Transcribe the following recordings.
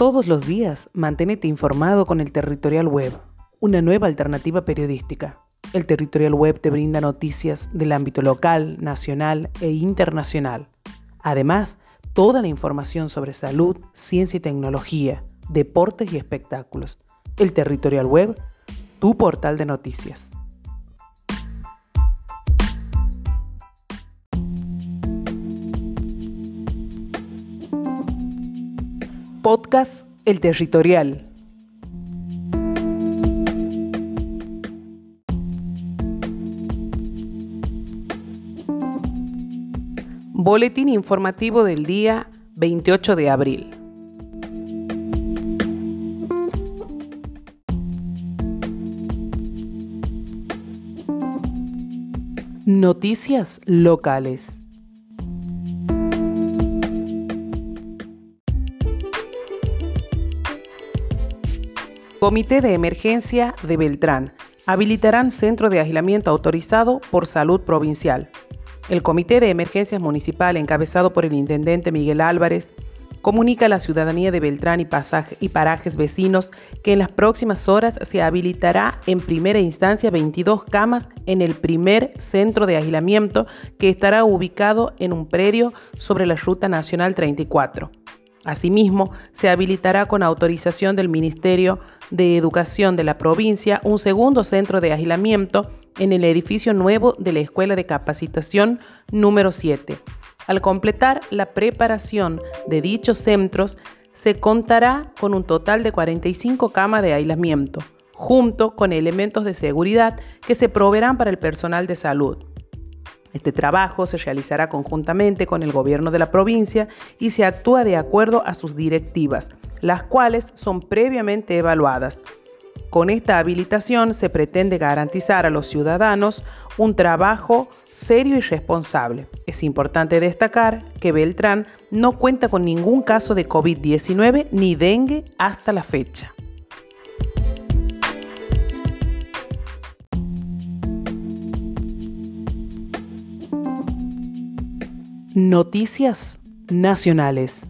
Todos los días manténete informado con el Territorial Web, una nueva alternativa periodística. El Territorial Web te brinda noticias del ámbito local, nacional e internacional. Además, toda la información sobre salud, ciencia y tecnología, deportes y espectáculos. El Territorial Web, tu portal de noticias. Podcast El Territorial. Boletín informativo del día 28 de abril. Noticias locales. Comité de Emergencia de Beltrán. Habilitarán centro de aislamiento autorizado por Salud Provincial. El Comité de Emergencias Municipal, encabezado por el intendente Miguel Álvarez, comunica a la ciudadanía de Beltrán y, y parajes vecinos que en las próximas horas se habilitará en primera instancia 22 camas en el primer centro de aislamiento que estará ubicado en un predio sobre la Ruta Nacional 34. Asimismo, se habilitará con autorización del Ministerio de Educación de la provincia un segundo centro de aislamiento en el edificio nuevo de la Escuela de Capacitación número 7. Al completar la preparación de dichos centros, se contará con un total de 45 camas de aislamiento, junto con elementos de seguridad que se proveerán para el personal de salud. Este trabajo se realizará conjuntamente con el gobierno de la provincia y se actúa de acuerdo a sus directivas, las cuales son previamente evaluadas. Con esta habilitación se pretende garantizar a los ciudadanos un trabajo serio y responsable. Es importante destacar que Beltrán no cuenta con ningún caso de COVID-19 ni dengue hasta la fecha. Noticias Nacionales.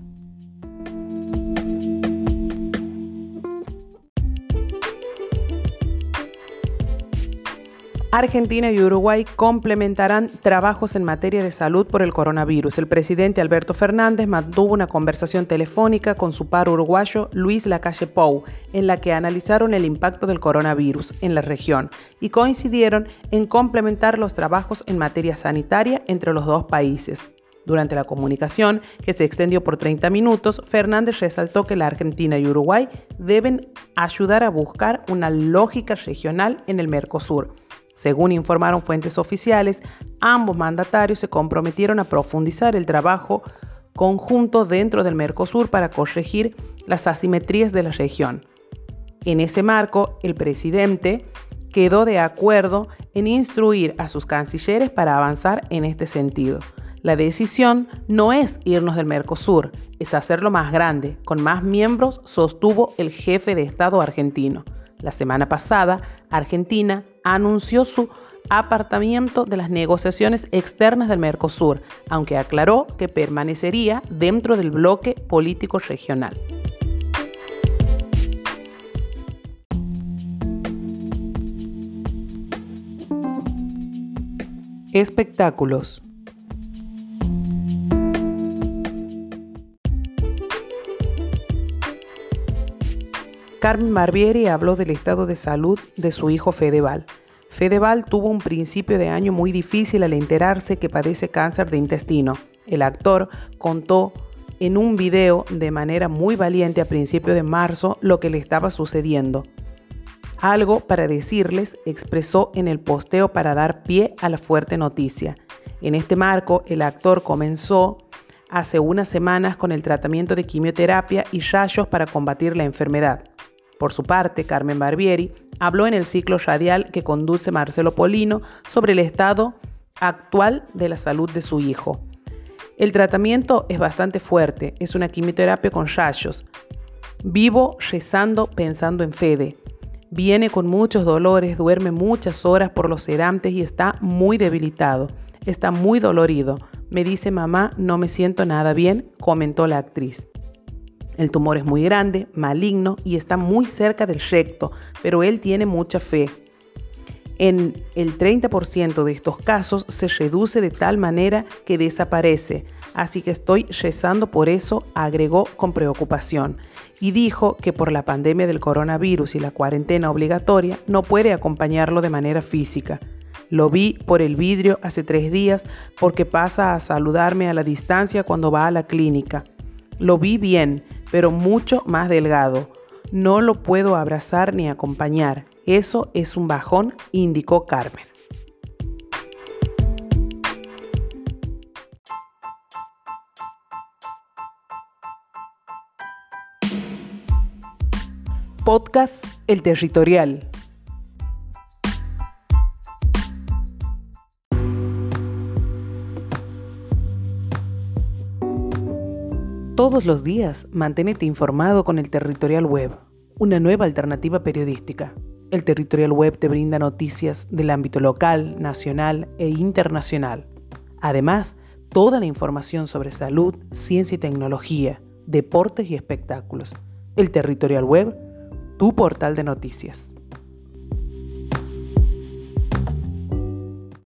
Argentina y Uruguay complementarán trabajos en materia de salud por el coronavirus. El presidente Alberto Fernández mantuvo una conversación telefónica con su par uruguayo Luis Lacalle Pou, en la que analizaron el impacto del coronavirus en la región y coincidieron en complementar los trabajos en materia sanitaria entre los dos países. Durante la comunicación, que se extendió por 30 minutos, Fernández resaltó que la Argentina y Uruguay deben ayudar a buscar una lógica regional en el Mercosur. Según informaron fuentes oficiales, ambos mandatarios se comprometieron a profundizar el trabajo conjunto dentro del Mercosur para corregir las asimetrías de la región. En ese marco, el presidente quedó de acuerdo en instruir a sus cancilleres para avanzar en este sentido. La decisión no es irnos del Mercosur, es hacerlo más grande, con más miembros, sostuvo el jefe de Estado argentino. La semana pasada, Argentina anunció su apartamiento de las negociaciones externas del Mercosur, aunque aclaró que permanecería dentro del bloque político regional. Espectáculos. Carmen Barbieri habló del estado de salud de su hijo Fedeval. Fedeval tuvo un principio de año muy difícil al enterarse que padece cáncer de intestino. El actor contó en un video de manera muy valiente a principios de marzo lo que le estaba sucediendo. Algo para decirles expresó en el posteo para dar pie a la fuerte noticia. En este marco, el actor comenzó hace unas semanas con el tratamiento de quimioterapia y rayos para combatir la enfermedad. Por su parte, Carmen Barbieri habló en el ciclo radial que conduce Marcelo Polino sobre el estado actual de la salud de su hijo. El tratamiento es bastante fuerte, es una quimioterapia con rayos. Vivo rezando pensando en Fede. Viene con muchos dolores, duerme muchas horas por los sedantes y está muy debilitado. Está muy dolorido. Me dice mamá, no me siento nada bien, comentó la actriz. El tumor es muy grande, maligno y está muy cerca del recto, pero él tiene mucha fe. En el 30% de estos casos se reduce de tal manera que desaparece, así que estoy rezando por eso, agregó con preocupación, y dijo que por la pandemia del coronavirus y la cuarentena obligatoria no puede acompañarlo de manera física. Lo vi por el vidrio hace tres días porque pasa a saludarme a la distancia cuando va a la clínica. Lo vi bien, pero mucho más delgado. No lo puedo abrazar ni acompañar. Eso es un bajón, indicó Carmen. Podcast El Territorial. Todos los días manténete informado con el Territorial Web, una nueva alternativa periodística. El Territorial Web te brinda noticias del ámbito local, nacional e internacional. Además, toda la información sobre salud, ciencia y tecnología, deportes y espectáculos. El Territorial Web, tu portal de noticias.